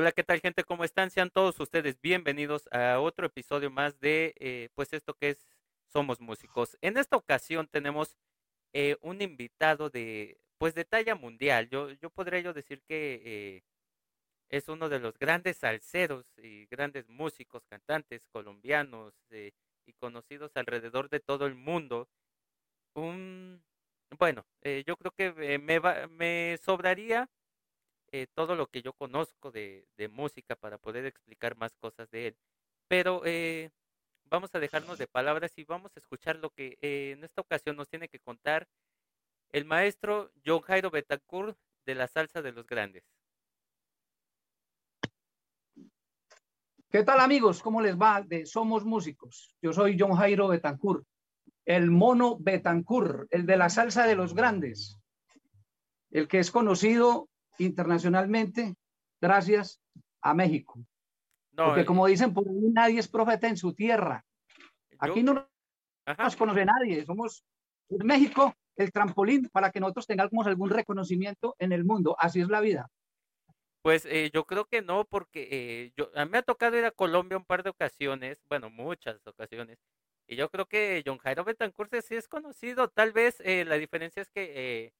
Hola, ¿qué tal gente? ¿Cómo están? Sean todos ustedes bienvenidos a otro episodio más de, eh, pues esto que es Somos Músicos. En esta ocasión tenemos eh, un invitado de, pues de talla mundial. Yo, yo podría yo decir que eh, es uno de los grandes salseros y grandes músicos, cantantes colombianos y conocidos alrededor de todo el mundo. Un, bueno, yo creo que me, me sobraría eh, todo lo que yo conozco de, de, música para poder explicar más cosas de él. Pero eh, vamos a dejarnos de palabras y vamos a escuchar lo que eh, en esta ocasión nos tiene que contar el maestro John Jairo Betancourt de la salsa de los grandes. ¿Qué tal amigos? ¿Cómo les va? De Somos Músicos. Yo soy John Jairo Betancourt, el mono Betancourt, el de la salsa de los grandes, el que es conocido internacionalmente gracias a México. Porque como dicen, por ahí nadie es profeta en su tierra. Aquí no nos conoce nadie. Somos México el trampolín para que nosotros tengamos algún reconocimiento en el mundo. Así es la vida. Pues eh, yo creo que no, porque eh, yo, a mí me ha tocado ir a Colombia un par de ocasiones, bueno, muchas ocasiones, y yo creo que John Jairo Betancourt sí es conocido. Tal vez eh, la diferencia es que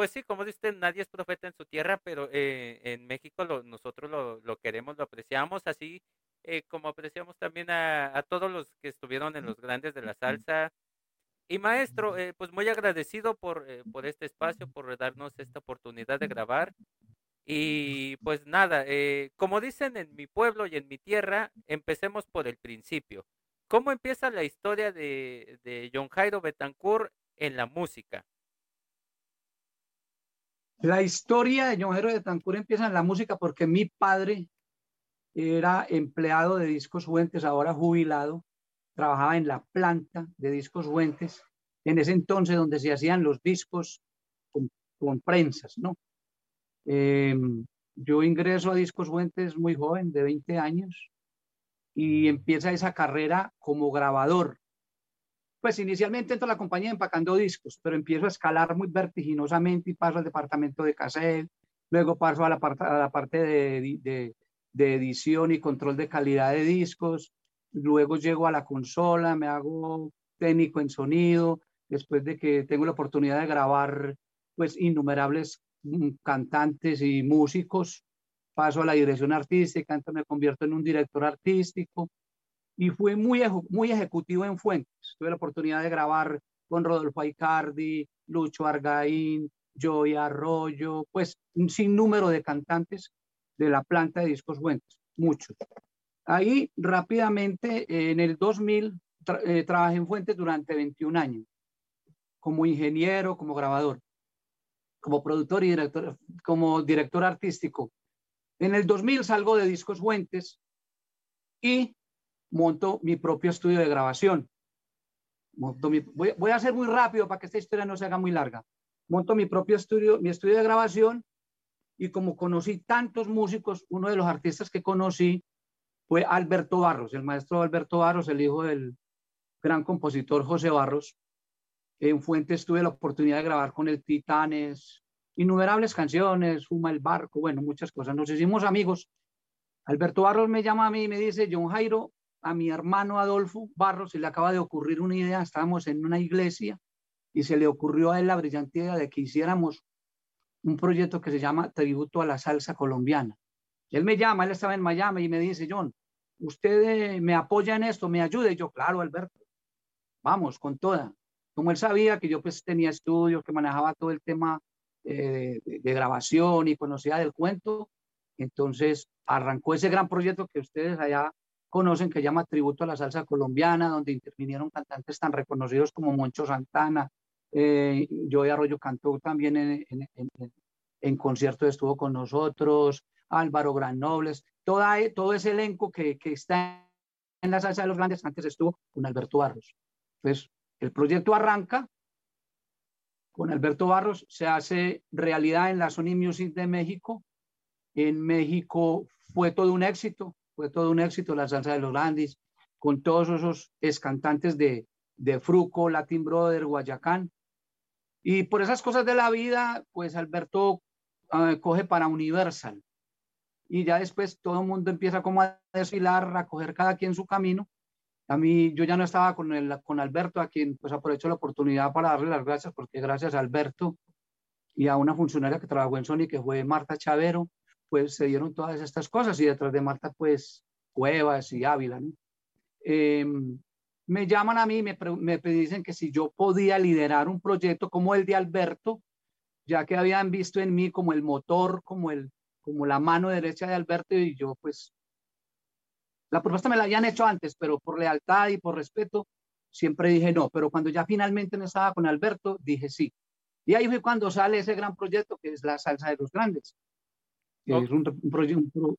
pues sí, como dice, nadie es profeta en su tierra, pero eh, en México nosotros lo, queremos, lo apreciamos, así eh, como apreciamos también a, todos los que estuvieron en los grandes de la salsa. Y maestro, eh, pues muy agradecido por, por este espacio, por darnos esta oportunidad de grabar. Y pues nada, como dicen en mi pueblo y en mi tierra, empecemos por el principio. ¿Cómo empieza la historia de, de John Jairo Betancourt en la música? La historia de John de Tancur empieza en la música porque mi padre era empleado de Discos Fuentes, ahora jubilado, trabajaba en la planta de Discos Fuentes, en ese entonces donde se hacían los discos con, prensas, ¿no? Em, yo ingreso a Discos Fuentes muy joven, de 20 años, y empieza esa carrera como grabador pues inicialmente entro a la compañía empacando discos, pero empiezo a escalar muy vertiginosamente y paso al departamento de cassette, luego paso a la, parte de, edición y control de calidad de discos, luego llego a la consola, me hago técnico en sonido, después de que tengo la oportunidad de grabar pues innumerables mm, cantantes y músicos, paso a la dirección artística, entonces me convierto en un director artístico, y fue muy, muy ejecutivo en Fuentes. Tuve la oportunidad de grabar con Rodolfo Aicardi, Lucho Argaín, Joy Arroyo, pues un sinnúmero de cantantes de la planta de discos Fuentes, muchos. Ahí rápidamente, en el 2000, eh, trabajé en Fuentes durante 21 años, como ingeniero, como grabador, como productor y director, como director artístico. En el 2000 salgo de Discos Fuentes y monto mi propio estudio de grabación. voy, voy, a hacer muy rápido para que esta historia no se haga muy larga. Monto mi propio estudio, mi estudio de grabación y como conocí tantos músicos, uno de los artistas que conocí fue Alberto Barros, el maestro Alberto Barros, el hijo del gran compositor José Barros. En Fuentes tuve la oportunidad de grabar con el Titanes, innumerables canciones, Fuma el Barco, bueno, muchas cosas. Nos hicimos amigos. Alberto Barros me llama a mí y me dice, John Jairo, a mi hermano Adolfo Barros se le acaba de ocurrir una idea, estábamos en una iglesia y se le ocurrió a él la brillante idea de que hiciéramos un proyecto que se llama Tributo a la Salsa Colombiana. Él me llama, él estaba en Miami y me dice, John, usted eh, me apoya en esto, me ayuda. Y yo, claro, Alberto, vamos, con toda. Como él sabía que yo pues tenía estudios, que manejaba todo el tema eh, de grabación y conocía del cuento, entonces arrancó ese gran proyecto que ustedes allá conocen que llama Tributo a la Salsa Colombiana, donde intervinieron cantantes tan reconocidos como Moncho Santana, eh, Joey Arroyo cantó también en, en, concierto, estuvo con nosotros, Álvaro Granobles, toda, todo ese elenco que, que está en la salsa de los grandes, antes estuvo con Alberto Barros. Entonces, el proyecto arranca con Alberto Barros, se hace realidad en la Sony Music de México. En México fue todo un éxito, fue todo un éxito la salsa de los Landis, con todos esos escantantes de, de Fruco, Latin Brother, Guayacán. Y por esas cosas de la vida, pues Alberto ah, coge para Universal. y ya después todo el mundo empieza como a desfilar, a coger cada quien su camino. A mí, yo ya no estaba con, el, con Alberto, a quien pues aprovecho la oportunidad para darle las gracias, porque gracias a Alberto y a una funcionaria que trabajó en Sony, que fue Marta Chavero, pues se dieron todas estas cosas y detrás de Marta, pues Cuevas y Ávila. Em, me llaman a mí, me, me dicen que si yo podía liderar un proyecto como el de Alberto, ya que habían visto en mí como el motor, como, el, como la mano derecha de Alberto, y yo pues, la propuesta me la habían hecho antes, pero por lealtad y por respeto, siempre dije no, pero cuando ya finalmente no estaba con Alberto, dije sí. Y ahí fue cuando sale ese gran proyecto que es la salsa de los grandes. Es un,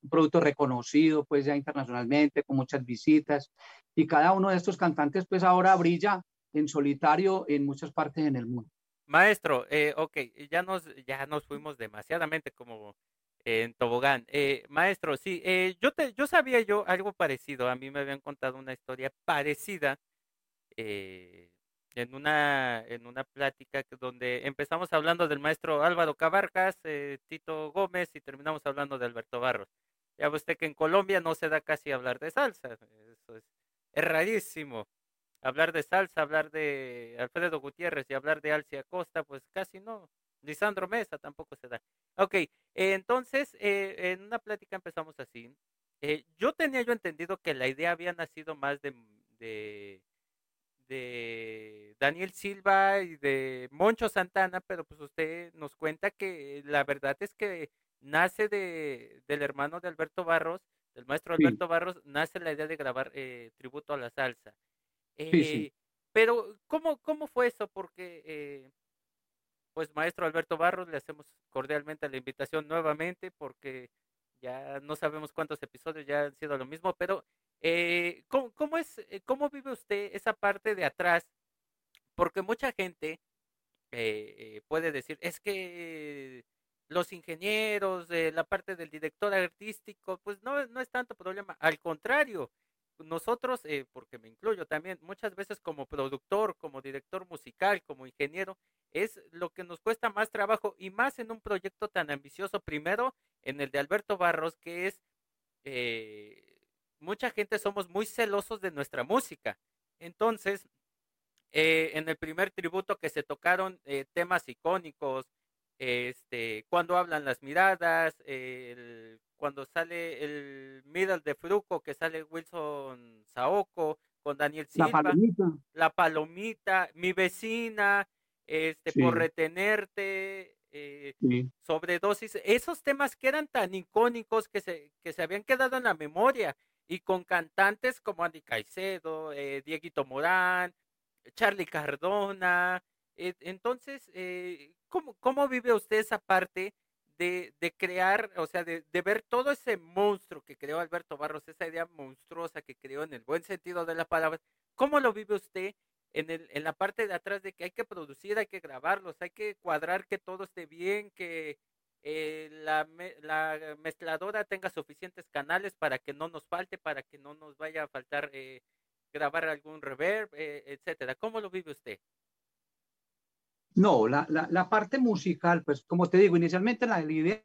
producto reconocido pues ya internacionalmente, con muchas visitas. Y cada uno de estos cantantes pues ahora brilla en solitario en muchas partes en el mundo. Maestro, eh, ok, ya nos, ya nos fuimos demasiadamente como en tobogán. Eh, maestro, sí, eh, yo, te, yo sabía yo algo parecido, a mí me habían contado una historia parecida eh, en una, en una plática donde empezamos hablando del maestro Álvaro Cabarcas, eh, Tito Gómez y terminamos hablando de Alberto Barros. Ya usted que en Colombia no se da casi hablar de salsa, eso es, rarísimo. Hablar de salsa, hablar de Alfredo Gutiérrez y hablar de Alcia Costa, pues casi no. Lisandro Mesa tampoco se da. Ok, entonces eh, en una plática empezamos así. Eh, yo tenía yo entendido que la idea había nacido más de de Daniel Silva y de Moncho Santana, pero pues usted nos cuenta que la verdad es que nace de, del hermano de Alberto Barros, del maestro Alberto Barros, nace la idea de grabar eh, tributo a la salsa. Eh, pero, ¿cómo, ¿cómo fue eso? Porque, eh, pues, maestro Alberto Barros, le hacemos cordialmente la invitación nuevamente porque ya no sabemos cuántos episodios ya han sido lo mismo, pero eh, ¿cómo, es, eh, ¿Cómo vive usted esa parte de atrás? Porque mucha gente eh, puede decir, es que los ingenieros, la parte del director artístico, pues no, no es tanto problema. Al contrario, nosotros, porque me incluyo también, muchas veces como productor, como director musical, como ingeniero, es lo que nos cuesta más trabajo y más en un proyecto tan ambicioso, primero en el de Alberto Barros, que es mucha gente somos muy celosos de nuestra música. Entonces, eh, en el primer tributo que se tocaron eh, temas icónicos, este, cuando hablan las miradas, cuando sale el Middle de Fruco, que sale Wilson Saoko con Daniel Silva, la palomita, la palomita mi vecina, este, por retenerte, eh, sobredosis, esos temas que eran tan icónicos que se, que se habían quedado en la memoria y con cantantes como Andy Caicedo, eh, Dieguito Morán, Charlie Cardona. Eh, entonces, eh, ¿cómo, ¿cómo, vive usted esa parte de, de crear, o sea, de, de, ver todo ese monstruo que creó Alberto Barros, esa idea monstruosa que creó en el buen sentido de la palabra? ¿Cómo lo vive usted en, el, en la parte de atrás de que hay que producir, hay que grabarlos, hay que cuadrar que todo esté bien, que eh, la, la, mezcladora tenga suficientes canales para que no nos falte, para que no nos vaya a faltar eh, grabar algún reverb, eh, etcétera. ¿Cómo lo vive usted? No, la, parte musical, pues como te digo, inicialmente la, idea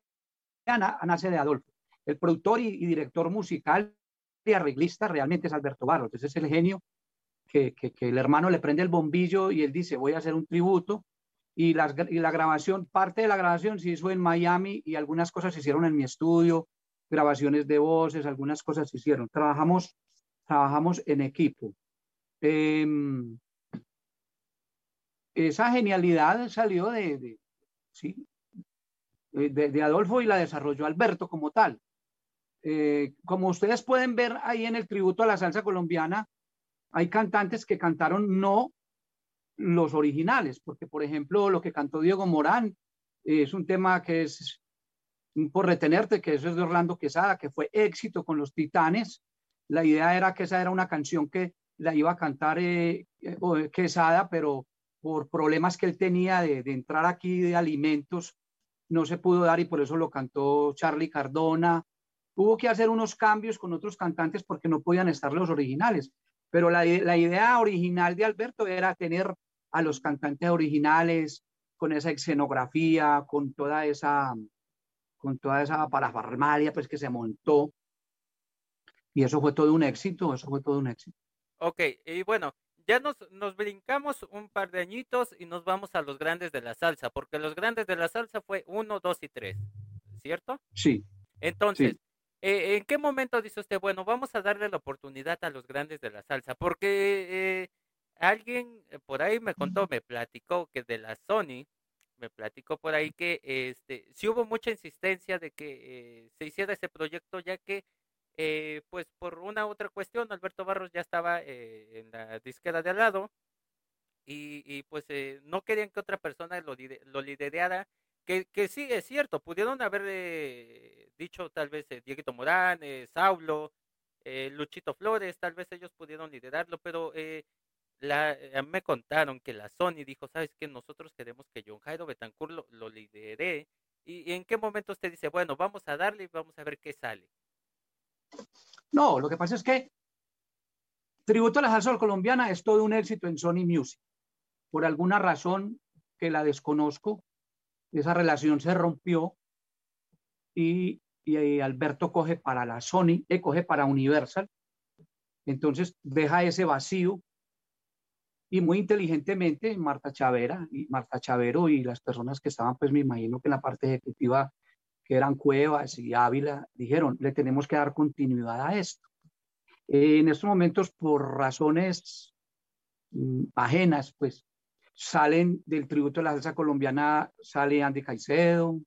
nace de Adolfo. El productor y, director musical y arreglista realmente es Alberto Barros. Ese es el genio que, que el hermano le prende el bombillo y él dice, voy a hacer un tributo y, las, y la grabación, parte de la grabación se hizo en Miami y algunas cosas se hicieron en mi estudio, grabaciones de voces, algunas cosas se hicieron. Trabajamos, trabajamos en equipo. Em, esa genialidad salió de, de ¿sí? de, de, Adolfo y la desarrolló Alberto como tal. Eh, como ustedes pueden ver ahí en el tributo a la salsa colombiana, hay cantantes que cantaron no los originales, porque por ejemplo lo que cantó Diego Morán es un tema que es por retenerte, que eso es de Orlando Quesada, que fue éxito con los Titanes. La idea era que esa era una canción que la iba a cantar eh, eh, Quesada, pero por problemas que él tenía de, de, entrar aquí de alimentos, no se pudo dar y por eso lo cantó Charlie Cardona. Hubo que hacer unos cambios con otros cantantes porque no podían estar los originales. Pero la, la idea original de Alberto era tener a los cantantes originales, con esa escenografía, con toda esa, con toda esa parafarmalia pues que se montó. Y eso fue todo un éxito, eso fue todo un éxito. Ok, y bueno, ya nos, nos brincamos un par de añitos y nos vamos a los grandes de la salsa, porque los grandes de la salsa fue uno, dos y tres, ¿cierto? Sí. Entonces, eh, ¿en qué momento dice usted, bueno, vamos a darle la oportunidad a los grandes de la salsa? Porque eh, alguien eh, por ahí me contó, me platicó que de la Sony, me platicó por ahí que este, sí hubo mucha insistencia de que se hiciera ese proyecto, ya que eh, pues por una u otra cuestión, Alberto Barros ya estaba eh, en la disquera de al lado y, pues eh, no querían que otra persona lo, lo liderara, que, que sí es cierto, pudieron haber dicho tal vez Dieguito Morán, Saulo, Luchito Flores, tal vez ellos pudieron liderarlo, pero la, me contaron que la Sony dijo, sabes que nosotros queremos que John Jairo Betancourt lo, lo lidere, y, y en qué momento usted dice, bueno, vamos a darle y vamos a ver qué sale. No, lo que pasa es que Tributo a la Salsa Colombiana es todo un éxito en Sony Music. Por alguna razón que la desconozco, esa relación se rompió y, Alberto coge para la Sony, y coge para Universal. Entonces deja ese vacío y muy inteligentemente Marta Chavera y Marta Chavero y las personas que estaban, pues me imagino que en la parte ejecutiva que eran Cuevas y Ávila, dijeron, le tenemos que dar continuidad a esto. en estos momentos, por razones mm, ajenas, pues salen del tributo de la salsa colombiana, sale Andy Caicedo,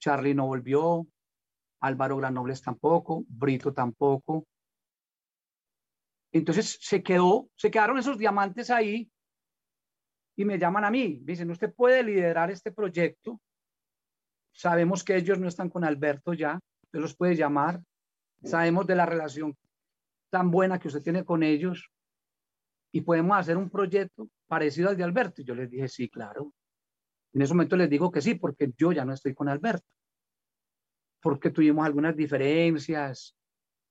Charlie no volvió, Álvaro Granobles tampoco, Brito tampoco. Entonces se quedó, se quedaron esos diamantes ahí y me llaman a mí, me dicen, usted puede liderar este proyecto Sabemos que ellos no están con Alberto ya, usted los puede llamar. Sabemos de la relación tan buena que usted tiene con ellos y podemos hacer un proyecto parecido al de Alberto. Y yo les dije, sí, claro. En ese momento les digo que sí, porque yo ya no estoy con Alberto. Porque tuvimos algunas diferencias,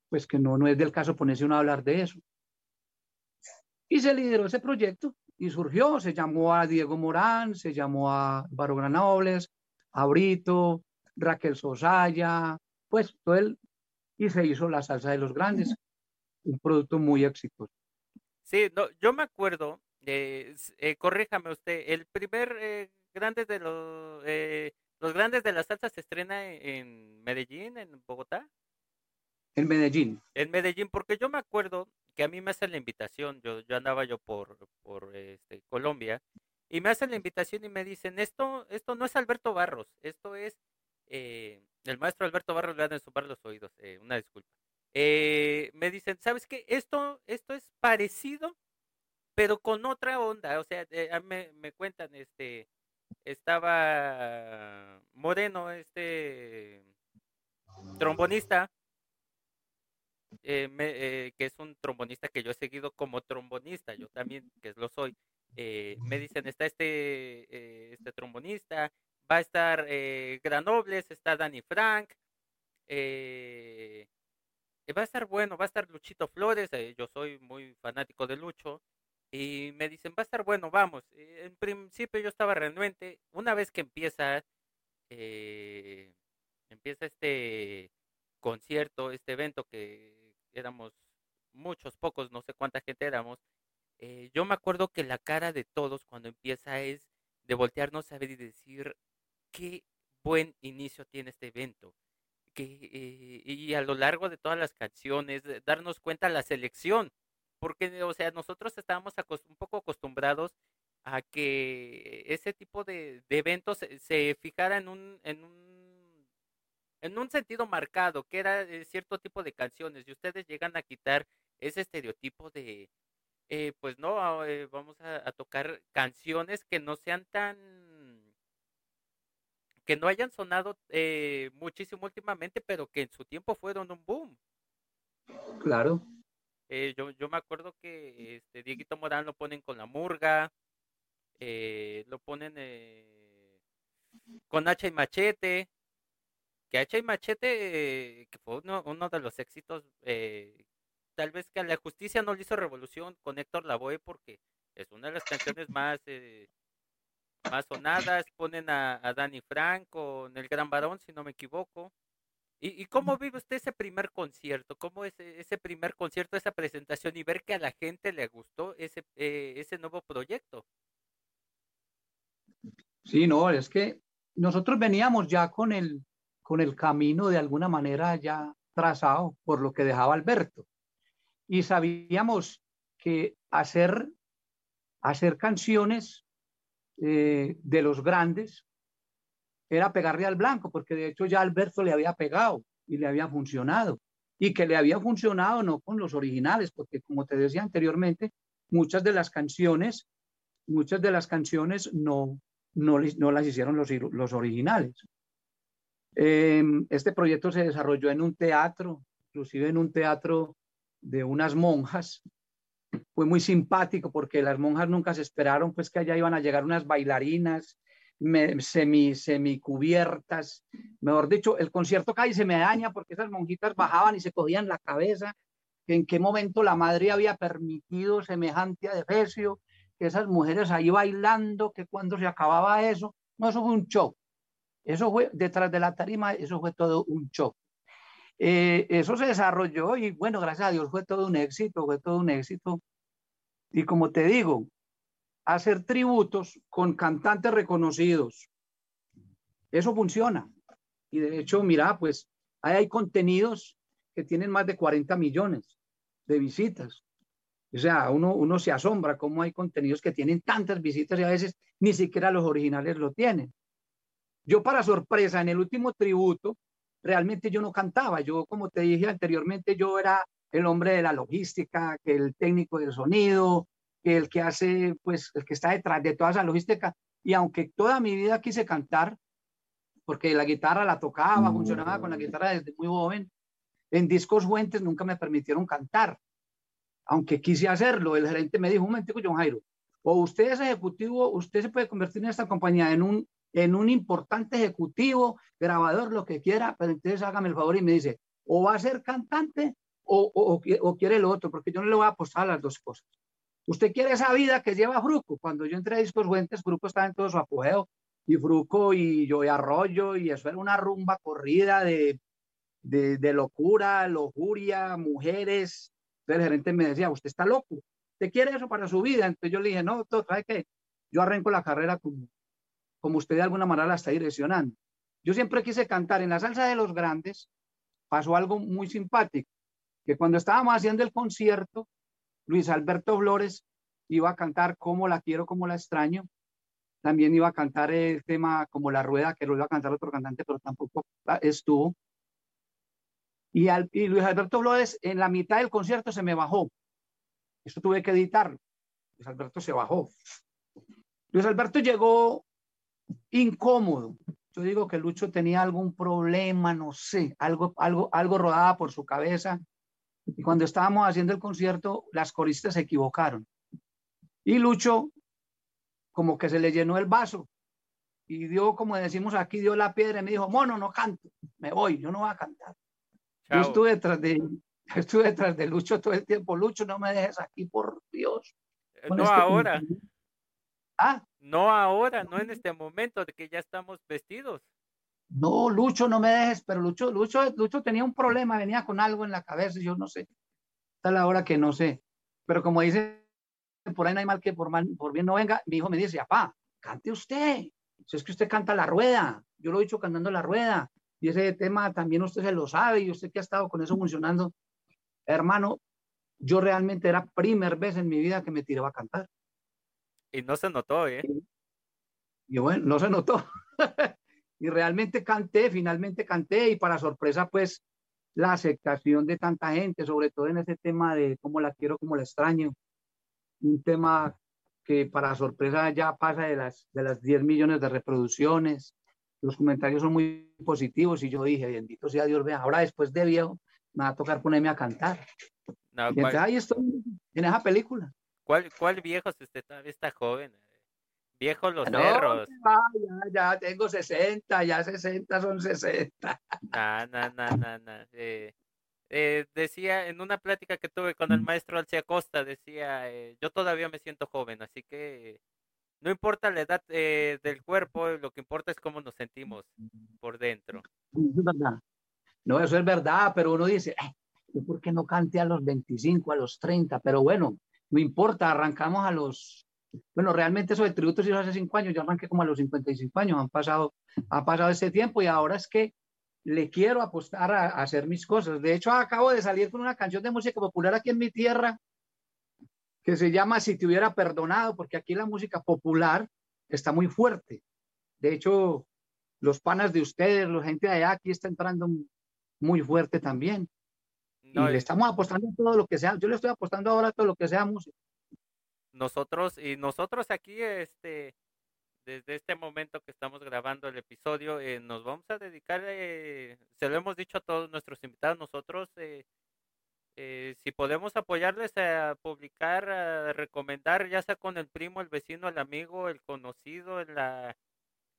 pues que no, no es del caso ponerse uno a hablar de eso. Y se lideró ese proyecto y surgió, se llamó a Diego Morán, se llamó a Baro Granobles, Abrito, Raquel Sosaya, pues todo él, y se hizo la salsa de los grandes, un producto muy exitoso. Sí, no, yo me acuerdo, eh, eh, corríjame usted, el primer eh, grande de los, eh, los grandes de la salsa se estrena en Medellín, en Bogotá. En Medellín. En Medellín, porque yo me acuerdo que a mí me hacen la invitación, yo, yo andaba yo por, por este, Colombia, y me hacen la invitación y me dicen, esto, esto no es Alberto Barros, esto es eh, el maestro Alberto Barros le han de sumar los oídos, eh, una disculpa. Eh, me dicen, ¿sabes qué? Esto, esto es parecido, pero con otra onda. O sea, me, me cuentan, este, estaba Moreno, este trombonista, que es un trombonista que yo he seguido como trombonista, yo también, que lo soy. Eh, me dicen, está este, eh, este trombonista, va a estar eh, Granobles, está Danny Frank, va a estar bueno, va a estar Luchito Flores, yo soy muy fanático de Lucho, y me dicen, va a estar bueno, vamos. En principio yo estaba renuente, una vez que empieza, empieza este concierto, este evento que éramos muchos, pocos, no sé cuánta gente éramos, eh, yo me acuerdo que la cara de todos cuando empieza es de voltearnos a ver y decir qué buen inicio tiene este evento. Que, eh, y a lo largo de todas las canciones, darnos cuenta la selección, porque, o sea, nosotros estábamos un poco acostumbrados a que ese tipo de, eventos se, fijara en un, en un, en un sentido marcado, que era eh, cierto tipo de canciones, y ustedes llegan a quitar ese estereotipo de, eh, pues no, ah, eh, vamos a, tocar canciones que no sean tan, que no hayan sonado eh, muchísimo últimamente, pero que en su tiempo fueron un boom. Claro. yo, yo me acuerdo que este Dieguito Morán lo ponen con la murga, lo ponen con hacha y machete, que y machete, que fue uno, uno de los éxitos tal vez que a la justicia no le hizo revolución con Héctor Lavoe porque es una de las canciones más eh, más sonadas, ponen a, a Danny Frank con El Gran Varón, si no me equivoco. ¿Y, y cómo vive usted ese primer concierto? ¿Cómo es ese primer concierto, esa presentación y ver que a la gente le gustó ese, eh, ese nuevo proyecto? Sí, no, es que nosotros veníamos ya con el, con el camino de alguna manera ya trazado por lo que dejaba Alberto. Y sabíamos que hacer, hacer canciones eh, de los grandes era pegarle al blanco, porque de hecho ya Alberto le había pegado y le había funcionado. Y que le había funcionado no con los originales, porque como te decía anteriormente, muchas de las canciones, muchas de las canciones no, no, no las hicieron los, los originales. Eh, este proyecto se desarrolló en un teatro, inclusive en un teatro de unas monjas. Fue muy simpático porque las monjas nunca se esperaron pues que allá iban a llegar unas bailarinas semi, semi cubiertas. Mejor dicho, el concierto cae y se me daña porque esas monjitas bajaban y se cogían la cabeza. ¿En qué momento la madre había permitido semejante adefesio? Que esas mujeres ahí bailando, que cuando se acababa eso. No, eso fue un show. Eso fue detrás de la tarima, eso fue todo un show. Eh, eso se desarrolló y bueno, gracias a Dios fue todo un éxito, fue todo un éxito. Y como te digo, hacer tributos con cantantes reconocidos, eso funciona. Y de hecho, mira, pues ahí hay contenidos que tienen más de 40 millones de visitas. O sea, uno, uno se asombra cómo hay contenidos que tienen tantas visitas y a veces ni siquiera los originales lo tienen. Yo para sorpresa, en el último tributo, realmente yo no cantaba. Yo, como te dije anteriormente, yo era el hombre de la logística, que el técnico del sonido, que el que hace, pues, el que está detrás de toda esa logística. Y aunque toda mi vida quise cantar, porque la guitarra la tocaba, funcionaba con la guitarra desde muy joven, en discos fuentes nunca me permitieron cantar. Aunque quise hacerlo, el gerente me dijo, un momento, John Jairo, o usted es ejecutivo, usted se puede convertir en esta compañía en un en un importante ejecutivo, grabador, lo que quiera, pero entonces hágame el favor y me dice, o va a ser cantante o, o, quiere lo otro, porque yo no le voy a apostar las dos cosas. Usted quiere esa vida que lleva Fruco. Cuando yo entré a Discos Fuentes, Fruco estaba en todo su apogeo, y Fruco y yo y Arroyo, y eso era una rumba corrida de, de, locura, lujuria, mujeres. Entonces el gerente me decía, usted está loco, ¿usted quiere eso para su vida? Entonces yo le dije, no, ¿sabe qué? Yo arranco la carrera como, como usted de alguna manera la está direccionando. Yo siempre quise cantar en la salsa de los grandes, pasó algo muy simpático, que cuando estábamos haciendo el concierto, Luis Alberto Flores iba a cantar Como la quiero, como la extraño, también iba a cantar el tema Como la rueda, que lo iba a cantar otro cantante, pero tampoco estuvo. Y, y Luis Alberto Flores en la mitad del concierto se me bajó. Esto tuve que editarlo. Luis Alberto se bajó. Luis Alberto llegó incómodo. Yo digo que Lucho tenía algún problema, no sé, algo, algo, algo rodaba por su cabeza. Y cuando estábamos haciendo el concierto, las coristas se equivocaron. Y Lucho, como que se le llenó el vaso y dio, como decimos aquí, dio la piedra y me dijo, mono, no canto, me voy, yo no voy a cantar. Yo estuve detrás de, estuve detrás de Lucho todo el tiempo. Lucho, no me dejes aquí, por Dios. no este ahora. Ah. No ahora, no en este momento de que ya estamos vestidos. No, Lucho, no me dejes, pero Lucho, Lucho, Lucho tenía un problema, venía con algo en la cabeza, yo no sé. Está la hora que no sé. Pero como dice, por ahí no hay mal que por, mal, por bien no venga, mi hijo me dice, papá, cante usted. Si es que usted canta la rueda, yo lo he dicho cantando la rueda. Y ese tema también usted se lo sabe y usted que ha estado con eso funcionando. Hermano, yo realmente era primer vez en mi vida que me tiraba a cantar. Y no se notó, ¿eh? Y bueno, no se notó. y realmente canté, finalmente canté y para sorpresa, pues, la aceptación de tanta gente, sobre todo en ese tema de cómo la quiero, cómo la extraño. Un tema que para sorpresa ya pasa de las, de las 10 millones de reproducciones. Los comentarios son muy positivos y yo dije, bendito sea Dios, vea, ahora después de viejo me va a tocar ponerme a cantar. No, y entonces, ahí estoy en esa película. ¿Cuál, cuál viejo si usted todavía está joven? Viejo los cerros. Ya, ya, tengo 60, ya 60 son 60. No, no, no, no, no. Eh, eh, decía en una plática que tuve con el maestro Alcia Costa, decía, eh, yo todavía me siento joven, así que no importa la edad eh, del cuerpo, lo que importa es cómo nos sentimos por dentro. Es verdad. No, eso es verdad, pero uno dice, ¿por qué no cante a los 25, a los 30? Pero bueno, no importa, arrancamos a los, bueno, realmente eso de tributo se hizo hace cinco años, yo arranqué como a los 55 años, han pasado, ha pasado ese tiempo y ahora es que le quiero apostar a, a hacer mis cosas. De hecho, acabo de salir con una canción de música popular aquí en mi tierra que se llama Si te hubiera perdonado, porque aquí la música popular está muy fuerte. De hecho, los panas de ustedes, la gente de allá, aquí está entrando muy fuerte también. Y le estamos apostando a todo lo que sea. Yo le estoy apostando ahora a todo lo que sea música. Nosotros, y nosotros aquí, este, desde este momento que estamos grabando el episodio, eh, nos vamos a dedicar, eh, se lo hemos dicho a todos nuestros invitados, nosotros eh, si podemos apoyarles a publicar, a recomendar, ya sea con el primo, el vecino, el amigo, el conocido, la,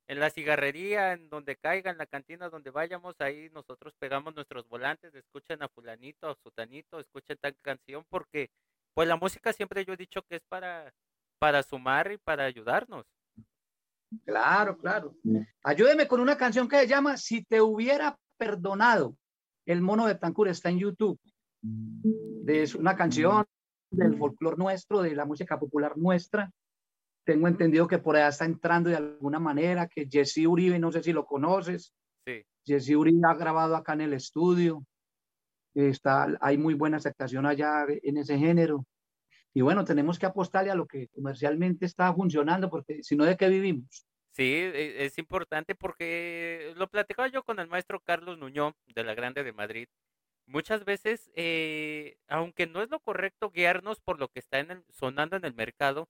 en la cigarrería, en donde caiga, en la cantina, donde vayamos, ahí nosotros pegamos nuestros volantes, escuchen a fulanito, a sutanito, escuchen tal canción, porque pues la música siempre yo he dicho que es para, para sumar y para ayudarnos. Claro, claro. Ayúdeme con una canción que se llama Si te hubiera perdonado. El mono de Tancur está en YouTube es una canción del folclore nuestro, de la música popular nuestra. Tengo entendido que por allá está entrando de alguna manera, que Jesse Uribe, no sé si lo conoces. Sí. Jesse Uribe ha grabado acá en el estudio. Está, hay muy buena aceptación allá en ese género. Y bueno, tenemos que apostarle a lo que comercialmente está funcionando, porque si no, ¿de qué vivimos? Sí, e, es importante porque lo platicaba yo con el maestro Carlos Nuñón de la Grande de Madrid muchas veces, eh, aunque no es lo correcto guiarnos por lo que está en el, sonando en el mercado,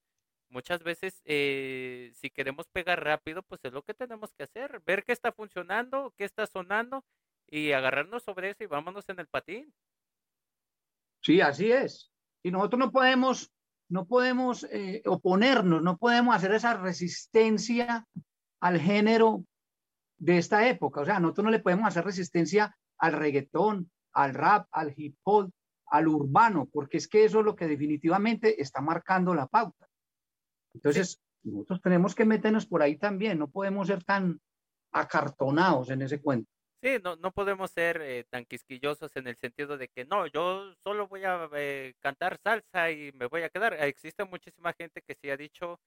muchas veces eh, si queremos pegar rápido, pues es lo que tenemos que hacer, ver qué está funcionando, qué está sonando y agarrarnos sobre eso y vámonos en el patín. Sí, así es. Y nosotros no podemos, no podemos eh, oponernos, no podemos hacer esa resistencia al género de esta época. O sea, nosotros no le podemos hacer resistencia al reggaetón, al rap, al hip hop, al urbano, porque es que eso es lo que definitivamente está marcando la pauta. Entonces, nosotros tenemos que meternos por ahí también, no podemos ser tan acartonados en ese cuento. Sí, no, no podemos ser eh, tan quisquillosos en el sentido de que no, yo solo voy a eh, cantar salsa y me voy a quedar. Existe muchísima gente que sí ha dicho,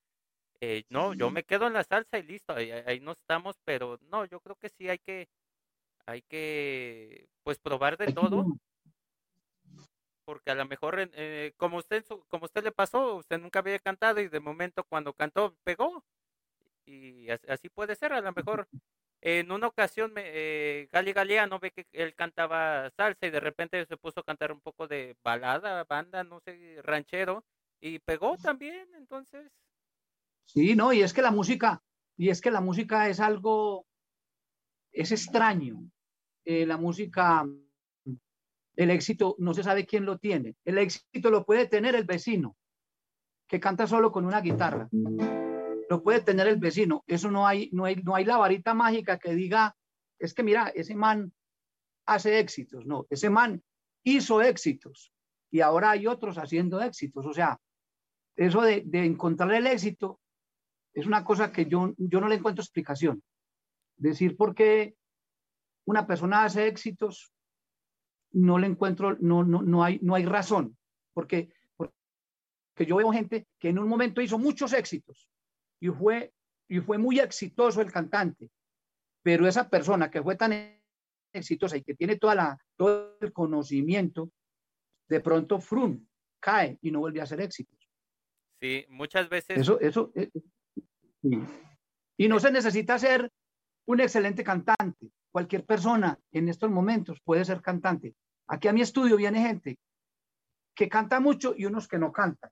eh, no, yo me quedo en la salsa y listo, ahí, no estamos, pero no, yo creo que sí hay que hay que pues probar de todo porque a lo mejor eh, como usted como usted le pasó usted nunca había cantado y de momento cuando cantó pegó. Y así puede ser a lo mejor en una ocasión me, eh, Gali Galeano ve que él cantaba salsa y de repente se puso a cantar un poco de balada banda no sé ranchero y pegó también entonces sí no y es que la música y es que la música es algo es extraño eh, la música, el éxito no se sabe quién lo tiene. El éxito lo puede tener el vecino, que canta solo con una guitarra. Lo puede tener el vecino. Eso no hay, no hay, no hay la varita mágica que diga, es que mira, ese man hace éxitos. No, ese man hizo éxitos y ahora hay otros haciendo éxitos. O sea, eso de, encontrar el éxito es una cosa que yo, yo no le encuentro explicación. Decir por qué una persona hace éxitos, no le encuentro, no, no, no, hay, no hay razón, porque, porque yo veo gente que en un momento hizo muchos éxitos y fue, y fue muy exitoso el cantante, pero esa persona que fue tan exitosa y que tiene toda la, todo el conocimiento, de pronto frum, cae y no vuelve a hacer éxitos. Sí, muchas veces. Eso, eso. Eh, y no se necesita ser un excelente cantante cualquier persona en estos momentos puede ser cantante. Aquí a mi estudio viene gente que canta mucho y unos que no cantan.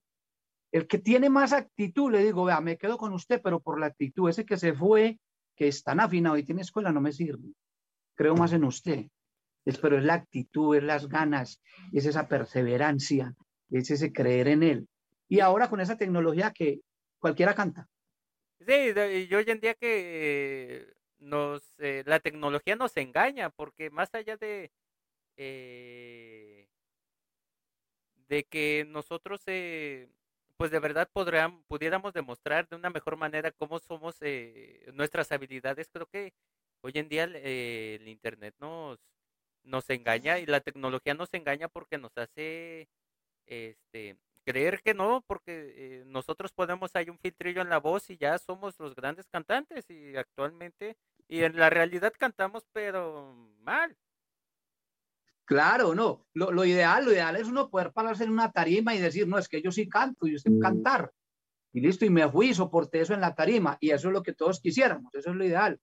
El que tiene más actitud, le digo, vea, me quedo con usted, pero por la actitud, ese que se fue, que es tan afinado y tiene escuela, no me sirve. Creo más en usted. Es, pero es la actitud, es las ganas, es esa perseverancia, es ese creer en él. Y ahora con esa tecnología que cualquiera canta. Sí, y hoy en día que nos eh, la tecnología nos engaña porque más allá de eh, de que nosotros eh, pues de verdad podrían, pudiéramos demostrar de una mejor manera cómo somos eh, nuestras habilidades, creo que hoy en día eh, el Internet nos, nos engaña y la tecnología nos engaña porque nos hace este creer que no, porque eh, nosotros ponemos ahí un filtrillo en la voz y ya somos los grandes cantantes y actualmente, y en la realidad cantamos pero mal. Claro, no. Lo, ideal, lo ideal es uno poder pararse en una tarima y decir, no, es que yo sí canto, yo sé cantar. Y listo, y me fui y soporté eso en la tarima. Y eso es lo que todos quisiéramos, eso es lo ideal.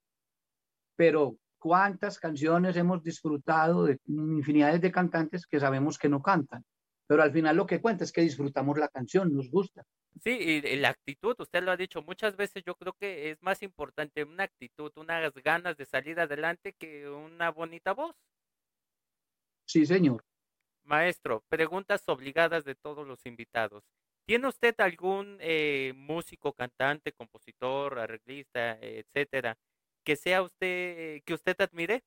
Pero cuántas canciones hemos disfrutado de infinidades de cantantes que sabemos que no cantan. Pero al final lo que cuenta es que disfrutamos la canción, nos gusta. Sí, y la actitud, usted lo ha dicho muchas veces, yo creo que es más importante una actitud, unas ganas de salir adelante que una bonita voz. Sí, señor. Maestro, preguntas obligadas de todos los invitados. ¿Tiene usted algún eh, músico, cantante, compositor, arreglista, etcétera, que sea usted, que usted admire?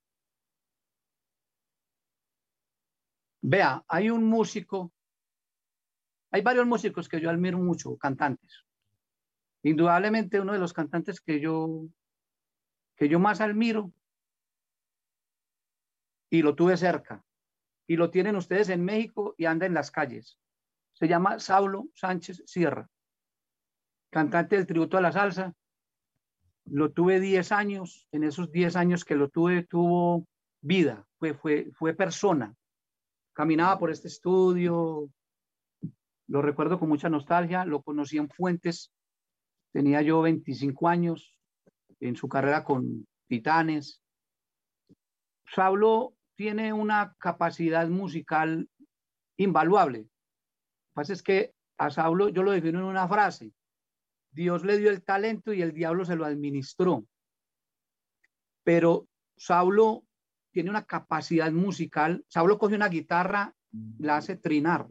Vea, hay un músico, hay varios músicos que yo admiro mucho, cantantes. Indudablemente uno de los cantantes que yo, que yo más admiro y lo tuve cerca y lo tienen ustedes en México y anda en las calles. Se llama Saulo Sánchez Sierra, cantante del tributo a la salsa. Lo tuve 10 años, en esos 10 años que lo tuve, tuvo vida, fue, fue, fue persona. Caminaba por este estudio, lo recuerdo con mucha nostalgia, lo conocí en Fuentes, tenía yo 25 años, en su carrera con Titanes. Saulo tiene una capacidad musical invaluable. Lo que pasa es que a Saulo yo lo defino en una frase. Dios le dio el talento y el diablo se lo administró. Pero Saulo tiene una capacidad musical. Saulo coge una guitarra, la hace trinar.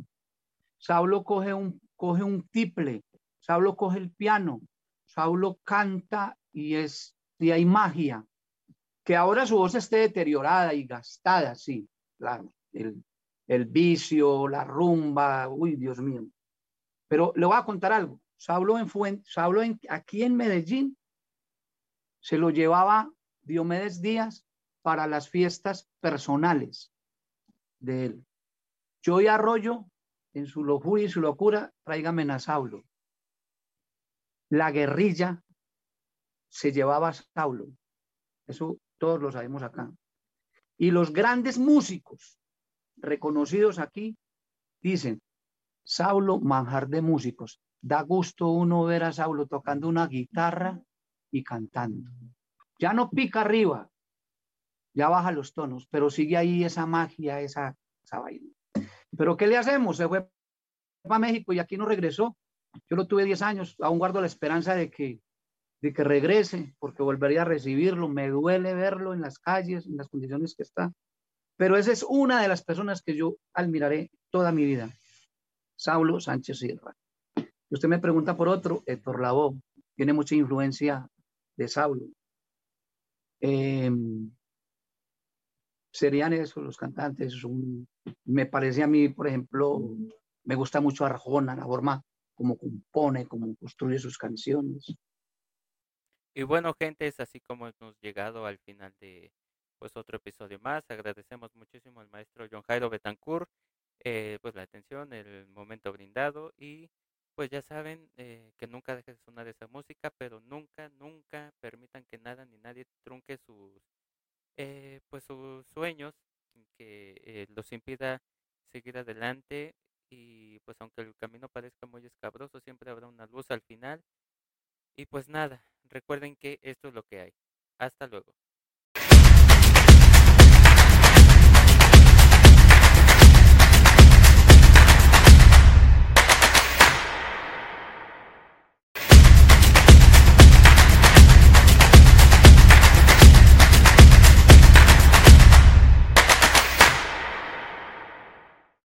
Saulo coge un, coge un tiple. Saulo coge el piano. Saulo canta y, es, y hay magia. Que ahora su voz esté deteriorada y gastada, sí, claro. El, el vicio, la rumba, uy, Dios mío. Pero le voy a contar algo. Saulo, en Fuente, Saulo en, aquí en Medellín se lo llevaba Diomedes Díaz para las fiestas personales de él. Yo y Arroyo, en su locura y su locura, tráigame a Saulo. La guerrilla se llevaba a Saulo. Eso todos lo sabemos acá. Y los grandes músicos reconocidos aquí dicen, Saulo, manjar de músicos. Da gusto uno ver a Saulo tocando una guitarra y cantando. Ya no pica arriba, ya baja los tonos, pero sigue ahí esa magia, esa, esa vaina. Pero ¿qué le hacemos? Se fue a México y aquí no regresó. Yo lo tuve 10 años, aún guardo la esperanza de que de que regrese, porque volvería a recibirlo. Me duele verlo en las calles, en las condiciones que está. Pero esa es una de las personas que yo admiraré toda mi vida. Saulo Sánchez Sierra. Usted me pregunta por otro, Héctor Lavoe. Tiene mucha influencia de Saulo. Em, serían esos los cantantes. me parece a mí, por ejemplo, me gusta mucho Arjona, la forma como compone, como construye sus canciones. Y bueno, gente, es así como hemos llegado al final de pues otro episodio más. Agradecemos muchísimo al maestro John Jairo Betancourt, eh, pues la atención, el momento brindado y pues ya saben eh, que nunca deje de sonar esa música, pero nunca, nunca permitan que nada ni nadie trunque sus eh, pues sus sueños, que los impida seguir adelante y pues aunque el camino parezca muy escabroso, siempre habrá una luz al final. Y pues nada, recuerden que esto es lo que hay. Hasta luego.